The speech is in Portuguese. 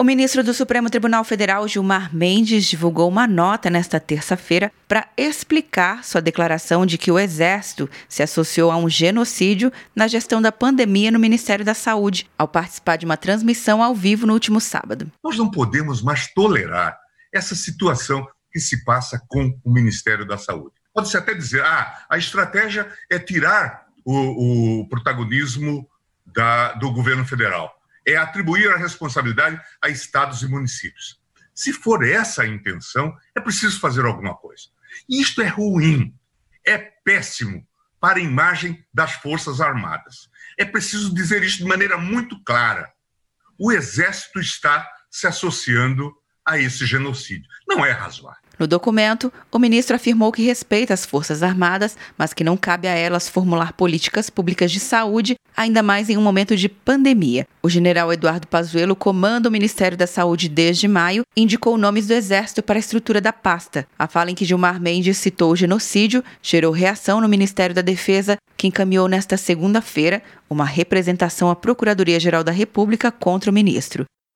O ministro do Supremo Tribunal Federal, Gilmar Mendes, divulgou uma nota nesta terça-feira para explicar sua declaração de que o Exército se associou a um genocídio na gestão da pandemia no Ministério da Saúde, ao participar de uma transmissão ao vivo no último sábado. Nós não podemos mais tolerar essa situação que se passa com o Ministério da Saúde. Pode-se até dizer, ah, a estratégia é tirar o, o protagonismo da, do governo federal é atribuir a responsabilidade a estados e municípios. Se for essa a intenção, é preciso fazer alguma coisa. E isto é ruim, é péssimo para a imagem das Forças Armadas. É preciso dizer isso de maneira muito clara. O Exército está se associando a esse genocídio. Não é razoável. No documento, o ministro afirmou que respeita as Forças Armadas, mas que não cabe a elas formular políticas públicas de saúde, ainda mais em um momento de pandemia. O general Eduardo Pazuello comanda o Ministério da Saúde desde maio e indicou nomes do Exército para a estrutura da pasta. A fala em que Gilmar Mendes citou o genocídio gerou reação no Ministério da Defesa, que encaminhou nesta segunda-feira uma representação à Procuradoria-Geral da República contra o ministro.